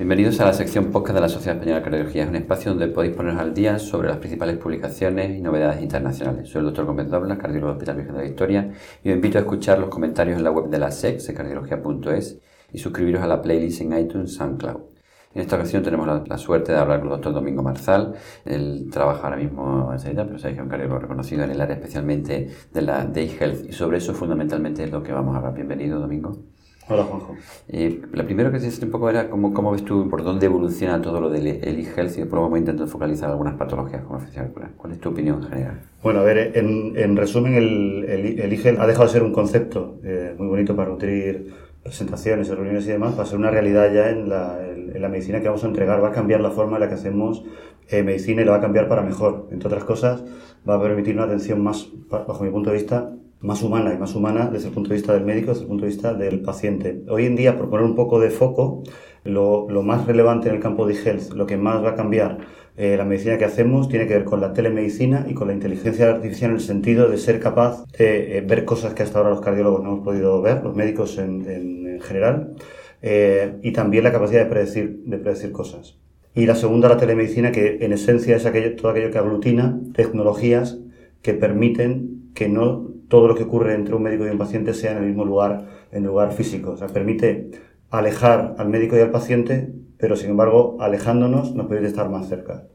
Bienvenidos a la sección podcast de la Sociedad Española de Cardiología. Es un espacio donde podéis poneros al día sobre las principales publicaciones y novedades internacionales. Soy el doctor Gómez Doblas, cardiólogo del Hospital Virgen de la Victoria, y os invito a escuchar los comentarios en la web de la SEC, cardiología.es, y suscribiros a la playlist en iTunes SoundCloud. En esta ocasión tenemos la, suerte de hablar con el doctor Domingo Marzal. Él trabaja ahora mismo en sanidad, pero sabéis que es un cardiólogo reconocido en el área especialmente de la Day Health, y sobre eso fundamentalmente es lo que vamos a hablar. Bienvenido, Domingo. Hola, Juanjo. Eh, lo primero que te un poco era cómo, cómo, ves tú, por dónde evoluciona todo lo del e-health y después vamos a intentar focalizar algunas patologías como la ¿Cuál es tu opinión en general? Bueno, a ver, en, en resumen, el, el, e-health ha dejado de ser un concepto eh, muy bonito para nutrir presentaciones, reuniones y demás, para ser una realidad ya en la, en la, medicina que vamos a entregar. Va a cambiar la forma en la que hacemos eh, medicina y la va a cambiar para mejor. Entre otras cosas, va a permitir una atención más, bajo mi punto de vista, más humana y más humana desde el punto de vista del médico, desde el punto de vista del paciente. Hoy en día, por poner un poco de foco, lo, lo más relevante en el campo de health, lo que más va a cambiar eh, la medicina que hacemos, tiene que ver con la telemedicina y con la inteligencia artificial en el sentido de ser capaz de eh, ver cosas que hasta ahora los cardiólogos no hemos podido ver, los médicos en, en, general, eh, y también la capacidad de predecir, de predecir cosas. Y la segunda, la telemedicina, que en esencia es aquello, todo aquello que aglutina tecnologías que permiten que no todo lo que ocurre entre un médico y un paciente sea en el mismo lugar, en lugar físico. O sea, permite alejar al médico y al paciente, pero sin embargo, alejándonos nos permite estar más cerca.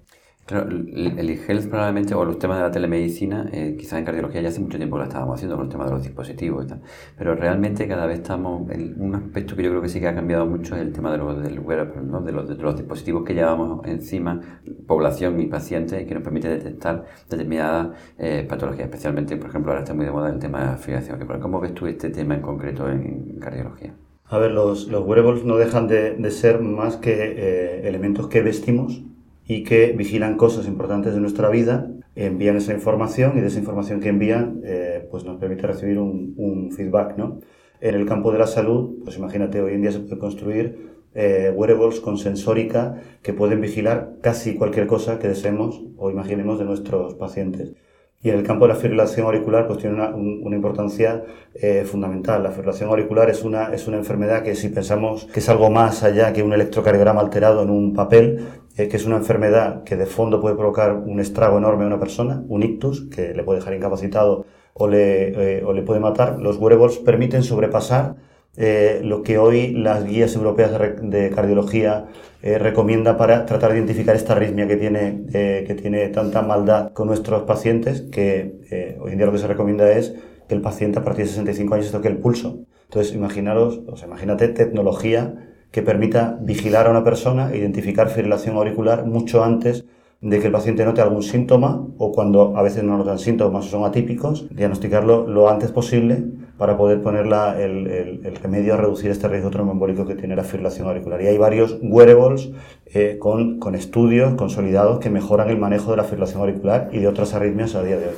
Claro, el e-health probablemente, o los temas de la telemedicina, eh, quizás en cardiología ya hace mucho tiempo lo estábamos haciendo con el tema de los dispositivos y tal, pero realmente cada vez estamos, un aspecto que yo creo que sí que ha cambiado mucho es el tema de los, del wearable, ¿no? de, los, de los dispositivos que llevamos encima, población y pacientes, que nos permite detectar determinadas eh, patologías, especialmente, por ejemplo, ahora está muy de moda el tema de la fibrilación. ¿Cómo ves tú este tema en concreto en, cardiología? A ver, los, los wearables no dejan de, de ser más que eh, elementos que vestimos y que vigilan cosas importantes de nuestra vida, envían esa información y de esa información que envían eh, pues nos permite recibir un, un, feedback. ¿no? En el campo de la salud, pues imagínate, hoy en día se puede construir eh, wearables con sensórica que pueden vigilar casi cualquier cosa que deseemos o imaginemos de nuestros pacientes. Y en el campo de la fibrilación auricular, pues tiene una, una importancia eh, fundamental. La fibrilación auricular es una, es una enfermedad que si pensamos que es algo más allá que un electrocardiograma alterado en un papel, eh, que es una enfermedad que de fondo puede provocar un estrago enorme a una persona, un ictus, que le puede dejar incapacitado o le, eh, o le puede matar, los wearables permiten sobrepasar eh, lo que hoy las guías europeas de, cardiología eh, recomienda para tratar de identificar esta arritmia que tiene, eh, que tiene tanta maldad con nuestros pacientes, que hoy en día lo que se recomienda es que el paciente a partir de 65 años toque el pulso. Entonces, imaginaros, o sea, imagínate tecnología que permita vigilar a una persona e identificar fibrilación auricular mucho antes de que el paciente note algún síntoma o cuando a veces no notan síntomas o son atípicos, diagnosticarlo lo antes posible para poder poner el, el, remedio a reducir este riesgo tromboembólico que tiene la fibrilación auricular. Y hay varios wearables eh, con, con estudios consolidados que mejoran el manejo de la fibrilación auricular y de otras arritmias a día de hoy.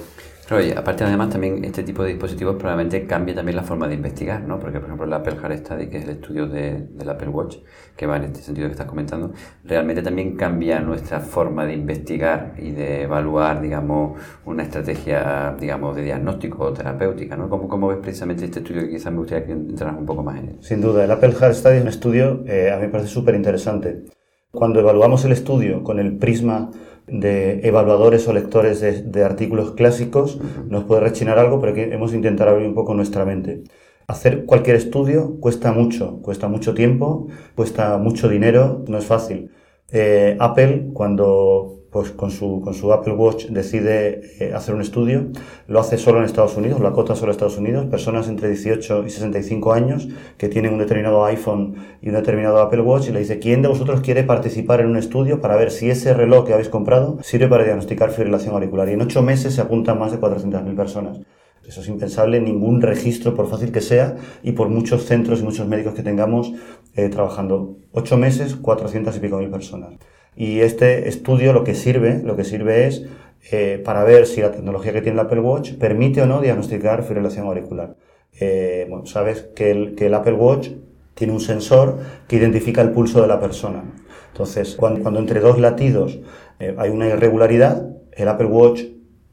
Claro, y aparte además también este tipo de dispositivos probablemente cambia también la forma de investigar, ¿no? Porque por ejemplo el Apple Heart Study, que es el estudio de, del Apple Watch, que va en este sentido que estás comentando, realmente también cambia nuestra forma de investigar y de evaluar, digamos, una estrategia, digamos, de diagnóstico o terapéutica, ¿no? ¿Cómo, ves precisamente este estudio que quizás me gustaría que entraras un poco más en él? Sin duda, el Apple Heart Study es un estudio, eh, a mí me parece súper interesante. Cuando evaluamos el estudio con el prisma de evaluadores o lectores de, artículos clásicos, nos puede rechinar algo, pero hemos intentado abrir un poco nuestra mente. Hacer cualquier estudio cuesta mucho, cuesta mucho tiempo, cuesta mucho dinero, no es fácil. Eh, Apple, cuando pues con su, con su Apple Watch decide eh, hacer un estudio, lo hace solo en Estados Unidos, lo acota solo en Estados Unidos, personas entre 18 y 65 años que tienen un determinado iPhone y un determinado Apple Watch y le dice, ¿quién de vosotros quiere participar en un estudio para ver si ese reloj que habéis comprado sirve para diagnosticar fibrilación auricular? Y en ocho meses se apuntan más de 400.000 personas. Eso es impensable, ningún registro, por fácil que sea, y por muchos centros y muchos médicos que tengamos eh, trabajando. Ocho meses, 400 y pico mil personas. Y este estudio lo que sirve, lo que sirve es eh, para ver si la tecnología que tiene el Apple Watch permite o no diagnosticar fibrilación auricular. Eh, sabes que el, Apple Watch tiene un sensor que identifica el pulso de la persona. Entonces, cuando, entre dos latidos eh, hay una irregularidad, el Apple Watch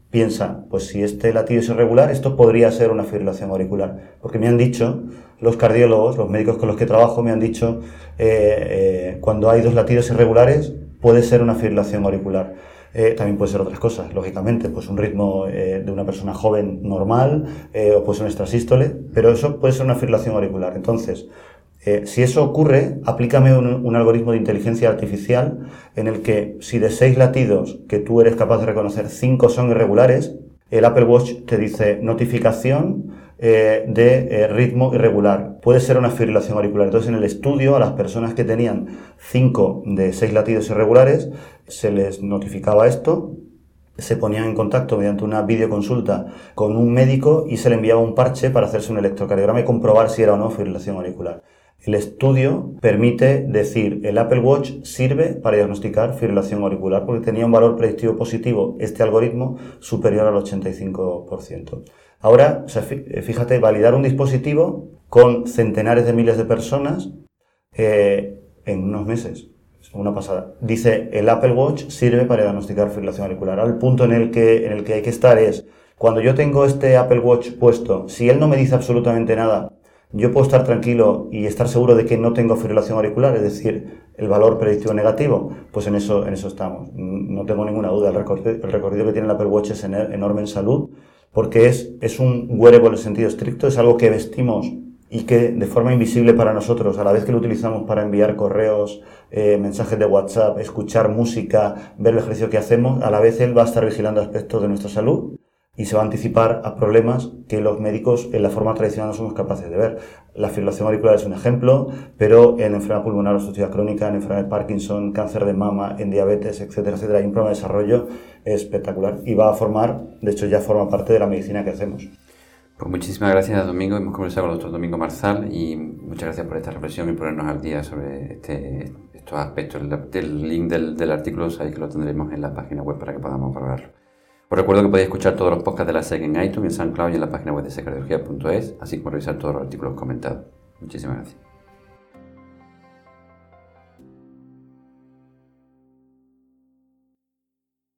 piensa, pues si este latido es irregular, esto podría ser una fibrilación auricular. Porque me han dicho, los cardiólogos, los médicos con los que trabajo, me han dicho, cuando hay dos latidos irregulares, puede ser una fibrilación auricular. Eh, también puede ser otras cosas, lógicamente, pues un ritmo de una persona joven normal o puede ser un extrasístole, pero eso puede ser una fibrilación auricular. Entonces, eh, si eso ocurre, aplícame un, algoritmo de inteligencia artificial en el que si de seis latidos que tú eres capaz de reconocer, cinco son irregulares, el Apple Watch te dice notificación eh, de eh, ritmo irregular. Puede ser una fibrilación auricular. Entonces, en el estudio, a las personas que tenían cinco de seis latidos irregulares, se les notificaba esto, se ponían en contacto mediante una videoconsulta con un médico y se le enviaba un parche para hacerse un electrocardiograma y comprobar si era o no fibrilación auricular. El estudio permite decir el Apple Watch sirve para diagnosticar fibrilación auricular porque tenía un valor predictivo positivo este algoritmo superior al 85%. Ahora, fíjate, validar un dispositivo con centenares de miles de personas eh, en unos meses. Es una pasada. Dice, el Apple Watch sirve para diagnosticar fibrilación auricular. Al punto en el que, en el que hay que estar es, cuando yo tengo este Apple Watch puesto, si él no me dice absolutamente nada, yo puedo estar tranquilo y estar seguro de que no tengo fibrilación auricular, es decir, el valor predictivo negativo, pues en eso, en eso estamos. No tengo ninguna duda. El recorrido, que tiene el Apple Watch es enorme en salud, porque es, es un wearable en sentido estricto, es algo que vestimos y que de forma invisible para nosotros, a la vez que lo utilizamos para enviar correos, eh, mensajes de WhatsApp, escuchar música, ver el ejercicio que hacemos, a la vez él va a estar vigilando aspectos de nuestra salud y se va a anticipar a problemas que los médicos en la forma tradicional no somos capaces de ver. La fibrilación auricular es un ejemplo, pero en enfermedad pulmonar obstructiva crónica, en enfermedad de Parkinson, cáncer de mama, en diabetes, etcétera, etcétera, hay un problema de desarrollo espectacular y va a formar, de hecho ya forma parte de la medicina que hacemos. Pues muchísimas gracias, Domingo. Hemos conversado con el doctor Domingo Marzal y muchas gracias por esta reflexión y ponernos al día sobre este, estos aspectos. El, link del, del artículo sabéis que lo tendremos en la página web para que podamos valorarlo. Os recuerdo que podéis escuchar todos los podcasts de la SEC en iTunes, en SoundCloud y en la página web de secardiología.es, así como revisar todos los artículos comentados. Muchísimas gracias.